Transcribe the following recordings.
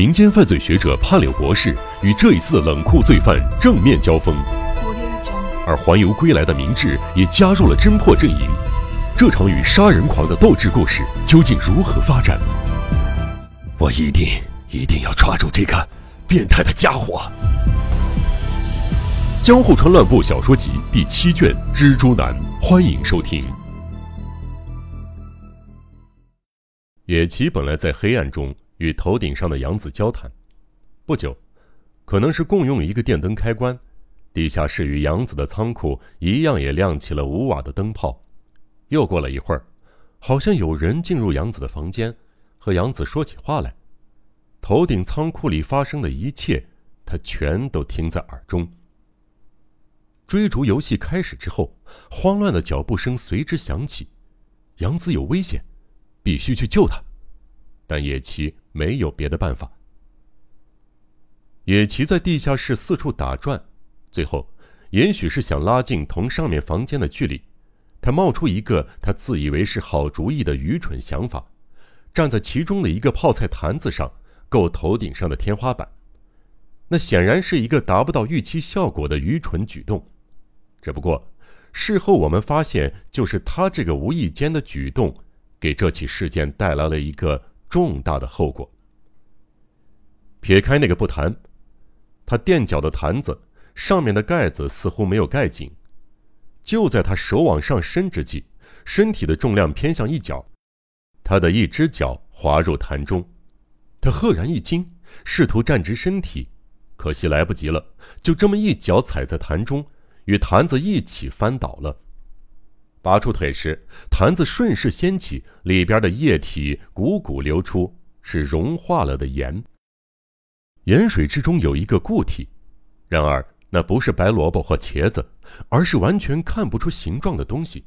民间犯罪学者潘柳博士与这一次的冷酷罪犯正面交锋，而环游归来的明智也加入了侦破阵营。这场与杀人狂的斗智故事究竟如何发展？我一定一定要抓住这个变态的家伙！《江户川乱步小说集》第七卷《蜘蛛男》，欢迎收听。野崎本来在黑暗中。与头顶上的杨子交谈，不久，可能是共用一个电灯开关，地下室与杨子的仓库一样也亮起了五瓦的灯泡。又过了一会儿，好像有人进入杨子的房间，和杨子说起话来。头顶仓库里发生的一切，他全都听在耳中。追逐游戏开始之后，慌乱的脚步声随之响起，杨子有危险，必须去救他。但野崎没有别的办法。野崎在地下室四处打转，最后，也许是想拉近同上面房间的距离，他冒出一个他自以为是好主意的愚蠢想法，站在其中的一个泡菜坛子上够头顶上的天花板。那显然是一个达不到预期效果的愚蠢举动，只不过，事后我们发现，就是他这个无意间的举动，给这起事件带来了一个。重大的后果。撇开那个不谈，他垫脚的坛子上面的盖子似乎没有盖紧。就在他手往上伸之际，身体的重量偏向一脚，他的一只脚滑入坛中。他赫然一惊，试图站直身体，可惜来不及了，就这么一脚踩在坛中，与坛子一起翻倒了。拔出腿时，坛子顺势掀起，里边的液体汩汩流出，是融化了的盐。盐水之中有一个固体，然而那不是白萝卜或茄子，而是完全看不出形状的东西。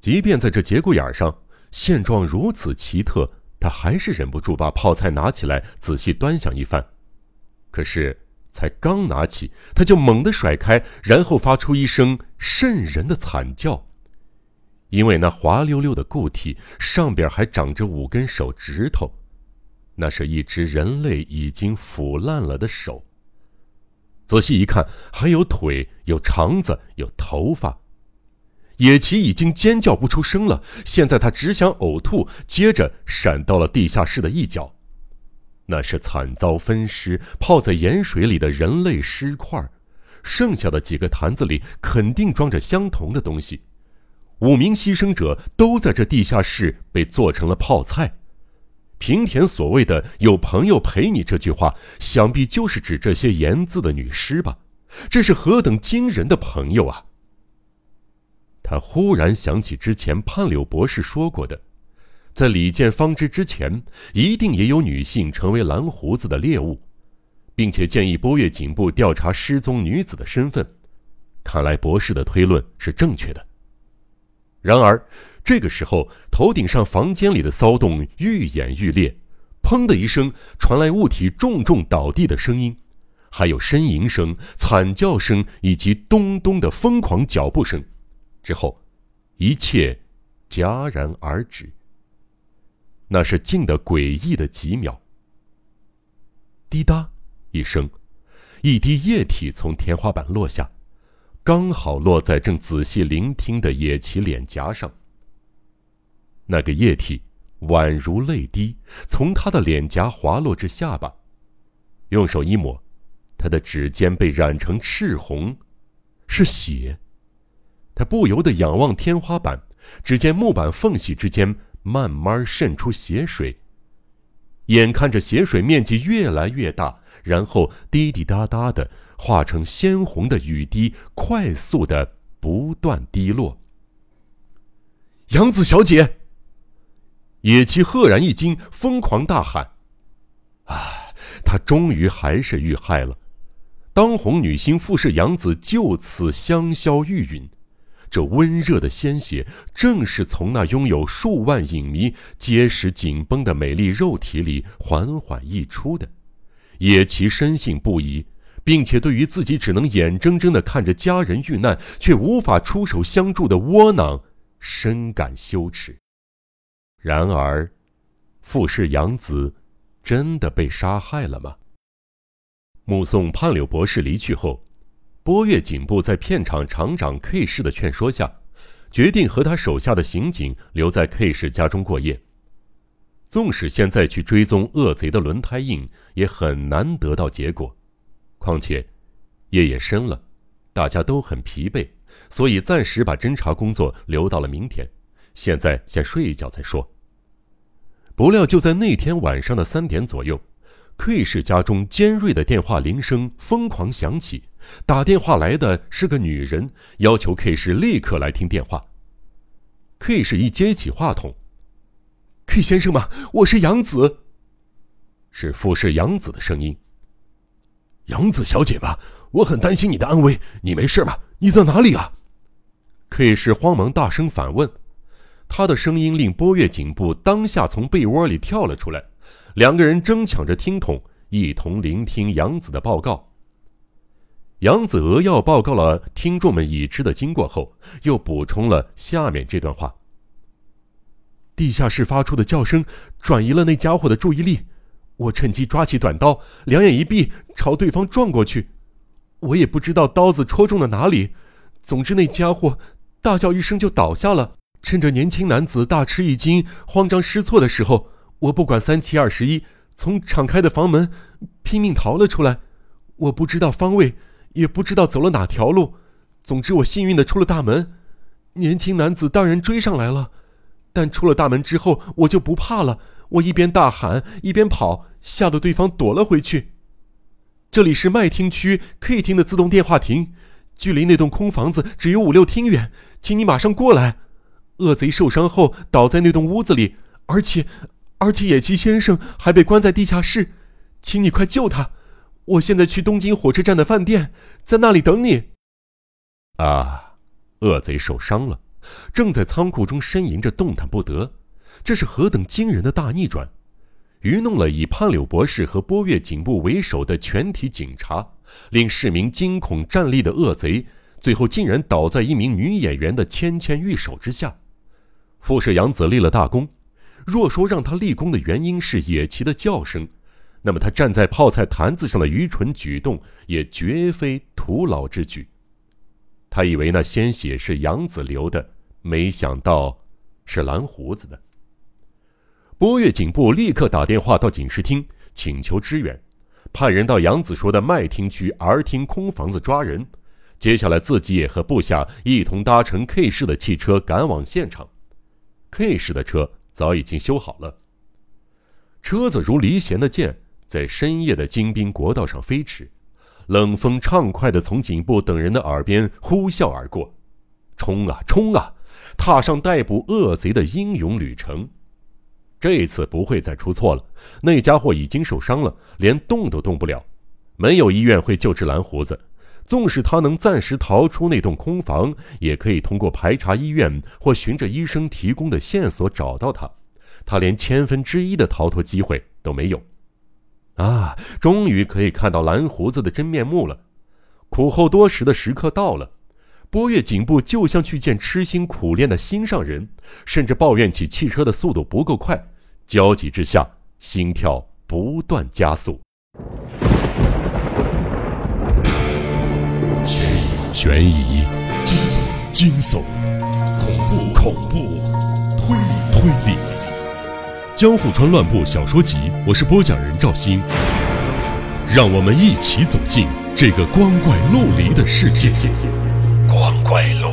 即便在这节骨眼上，现状如此奇特，他还是忍不住把泡菜拿起来仔细端详一番。可是才刚拿起，他就猛地甩开，然后发出一声瘆人的惨叫。因为那滑溜溜的固体上边还长着五根手指头，那是一只人类已经腐烂了的手。仔细一看，还有腿，有肠子，有头发。野崎已经尖叫不出声了，现在他只想呕吐，接着闪到了地下室的一角，那是惨遭分尸、泡在盐水里的人类尸块，剩下的几个坛子里肯定装着相同的东西。五名牺牲者都在这地下室被做成了泡菜。平田所谓的“有朋友陪你”这句话，想必就是指这些言字的女尸吧？这是何等惊人的朋友啊！他忽然想起之前判柳博士说过的，在李建方之之前，一定也有女性成为蓝胡子的猎物，并且建议波月警部调查失踪女子的身份。看来博士的推论是正确的。然而，这个时候，头顶上房间里的骚动愈演愈烈，砰的一声传来物体重重倒地的声音，还有呻吟声、惨叫声以及咚咚的疯狂脚步声。之后，一切戛然而止。那是静的诡异的几秒。滴答一声，一滴液体从天花板落下。刚好落在正仔细聆听的野崎脸颊上。那个液体宛如泪滴，从他的脸颊滑落至下巴。用手一抹，他的指尖被染成赤红，是血。他不由得仰望天花板，只见木板缝隙之间慢慢渗出血水。眼看着血水面积越来越大，然后滴滴答答的。化成鲜红的雨滴，快速的不断滴落。杨子小姐，野崎赫然一惊，疯狂大喊：“啊！他终于还是遇害了！当红女星富士杨子就此香消玉殒。这温热的鲜血，正是从那拥有数万影迷、结实紧绷的美丽肉体里缓缓溢出的。野崎深信不疑。”并且对于自己只能眼睁睁的看着家人遇难，却无法出手相助的窝囊，深感羞耻。然而，富士养子，真的被杀害了吗？目送判柳博士离去后，波月警部在片场厂长 K 市的劝说下，决定和他手下的刑警留在 K 市家中过夜。纵使现在去追踪恶贼的轮胎印，也很难得到结果。况且，夜也深了，大家都很疲惫，所以暂时把侦查工作留到了明天。现在先睡一觉再说。不料就在那天晚上的三点左右，K 氏家中尖锐的电话铃声疯狂响起。打电话来的是个女人，要求 K 氏立刻来听电话。K 氏一接起话筒。K 先生吗？我是杨子，是富士杨子的声音。杨子小姐吧，我很担心你的安危，你没事吧？你在哪里啊？K 氏慌忙大声反问，他的声音令波月颈部当下从被窝里跳了出来，两个人争抢着听筒，一同聆听杨子的报告。杨子扼要报告了听众们已知的经过后，又补充了下面这段话。地下室发出的叫声转移了那家伙的注意力，我趁机抓起短刀，两眼一闭，朝对方撞过去。我也不知道刀子戳中了哪里，总之那家伙大叫一声就倒下了。趁着年轻男子大吃一惊、慌张失措的时候，我不管三七二十一，从敞开的房门拼命逃了出来。我不知道方位，也不知道走了哪条路，总之我幸运的出了大门。年轻男子当然追上来了。但出了大门之后，我就不怕了。我一边大喊，一边跑，吓得对方躲了回去。这里是麦厅区 K 厅的自动电话亭，距离那栋空房子只有五六厅远，请你马上过来。恶贼受伤后倒在那栋屋子里，而且，而且野崎先生还被关在地下室，请你快救他。我现在去东京火车站的饭店，在那里等你。啊，恶贼受伤了。正在仓库中呻吟着，动弹不得。这是何等惊人的大逆转！愚弄了以潘柳博士和波月警部为首的全体警察，令市民惊恐站立的恶贼，最后竟然倒在一名女演员的纤纤玉手之下。富士洋子立了大功。若说让他立功的原因是野崎的叫声，那么他站在泡菜坛子上的愚蠢举动，也绝非徒劳之举。他以为那鲜血是杨子流的，没想到是蓝胡子的。波月警部立刻打电话到警视厅，请求支援，派人到杨子说的麦厅区 R 厅空房子抓人。接下来自己也和部下一同搭乘 K 市的汽车赶往现场。K 市的车早已经修好了，车子如离弦的箭，在深夜的京滨国道上飞驰。冷风畅快地从警部等人的耳边呼啸而过，冲啊冲啊，踏上逮捕恶贼的英勇旅程。这次不会再出错了。那家伙已经受伤了，连动都动不了，没有医院会救治蓝胡子。纵使他能暂时逃出那栋空房，也可以通过排查医院或循着医生提供的线索找到他。他连千分之一的逃脱机会都没有。啊，终于可以看到蓝胡子的真面目了！苦候多时的时刻到了，波月警部就像去见痴心苦恋的心上人，甚至抱怨起汽车的速度不够快，焦急之下，心跳不断加速。悬疑、惊悚、恐怖、恐怖、推理、推理。《江户川乱步小说集》，我是播讲人赵鑫，让我们一起走进这个光怪陆离的世界。Coelho.